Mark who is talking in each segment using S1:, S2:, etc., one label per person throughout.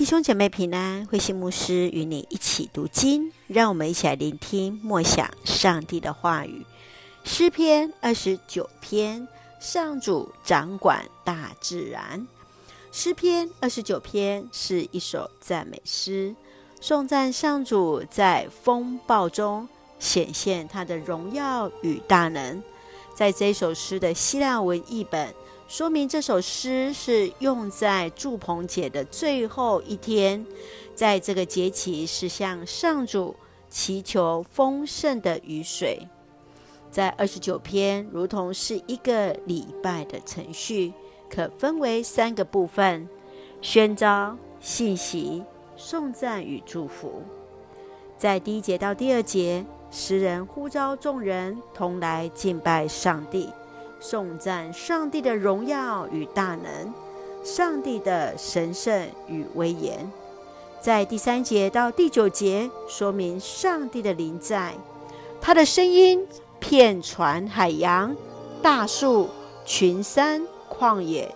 S1: 弟兄姐妹平安，慧心牧师与你一起读经，让我们一起来聆听默想上帝的话语。诗篇二十九篇，上主掌管大自然。诗篇二十九篇是一首赞美诗，颂赞上主在风暴中显现他的荣耀与大能。在这首诗的希腊文译本，说明这首诗是用在祝棚节的最后一天，在这个节期是向上主祈求丰盛的雨水。在二十九篇，如同是一个礼拜的程序，可分为三个部分：宣召、信息、颂赞与祝福。在第一节到第二节，诗人呼召众人同来敬拜上帝。颂赞上帝的荣耀与大能，上帝的神圣与威严。在第三节到第九节，说明上帝的临在，他的声音遍传海洋、大树、群山、旷野，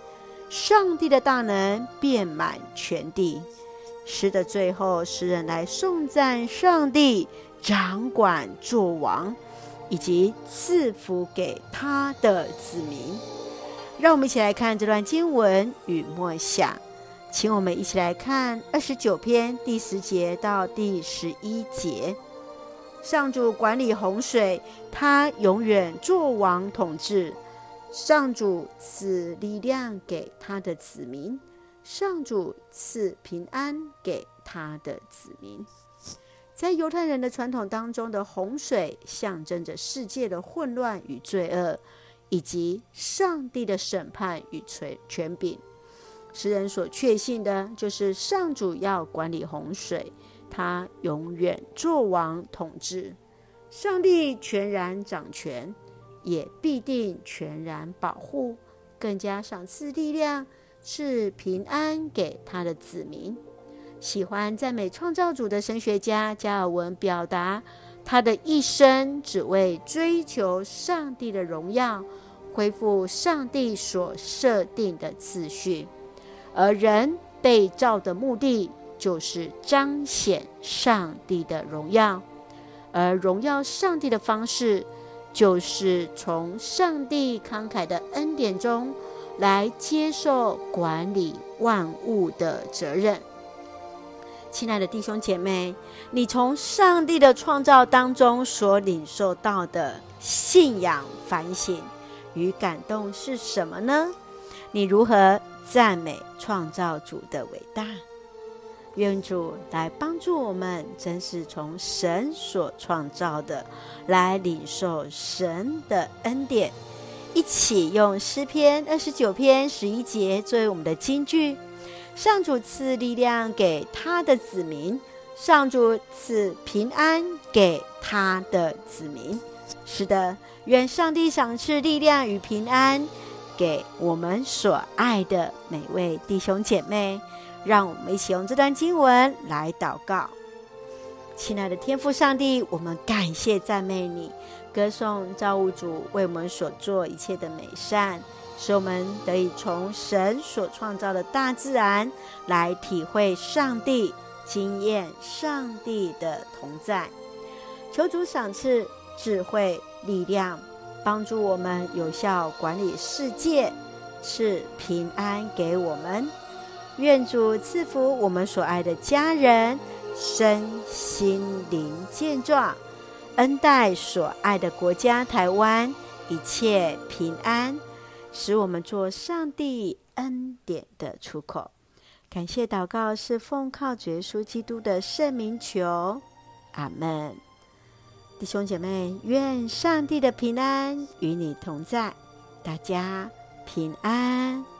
S1: 上帝的大能遍满全地。诗的最后，诗人来颂赞上帝掌管作王。以及赐福给他的子民，让我们一起来看这段经文与默想。请我们一起来看二十九篇第十节到第十一节。上主管理洪水，他永远作王统治。上主赐力量给他的子民，上主赐平安给他的子民。在犹太人的传统当中的洪水，象征着世界的混乱与罪恶，以及上帝的审判与权权柄。诗人所确信的就是上主要管理洪水，他永远作王统治。上帝全然掌权，也必定全然保护，更加赏赐力量，赐平安给他的子民。喜欢赞美创造主的神学家加尔文表达，他的一生只为追求上帝的荣耀，恢复上帝所设定的次序，而人被造的目的就是彰显上帝的荣耀，而荣耀上帝的方式，就是从上帝慷慨的恩典中来接受管理万物的责任。亲爱的弟兄姐妹，你从上帝的创造当中所领受到的信仰、反省与感动是什么呢？你如何赞美创造主的伟大？愿主来帮助我们，真是从神所创造的，来领受神的恩典。一起用诗篇二十九篇十一节作为我们的金句。上主赐力量给他的子民，上主赐平安给他的子民。是的，愿上帝赏赐力量与平安给我们所爱的每位弟兄姐妹。让我们一起用这段经文来祷告。亲爱的天父上帝，我们感谢赞美你，歌颂造物主为我们所做一切的美善。使我们得以从神所创造的大自然来体会上帝、经验上帝的同在。求主赏赐智慧、力量，帮助我们有效管理世界，赐平安给我们。愿主赐福我们所爱的家人，身心灵健壮，恩待所爱的国家台湾，一切平安。使我们做上帝恩典的出口。感谢祷告是奉靠耶稣基督的圣名求，阿门。弟兄姐妹，愿上帝的平安与你同在，大家平安。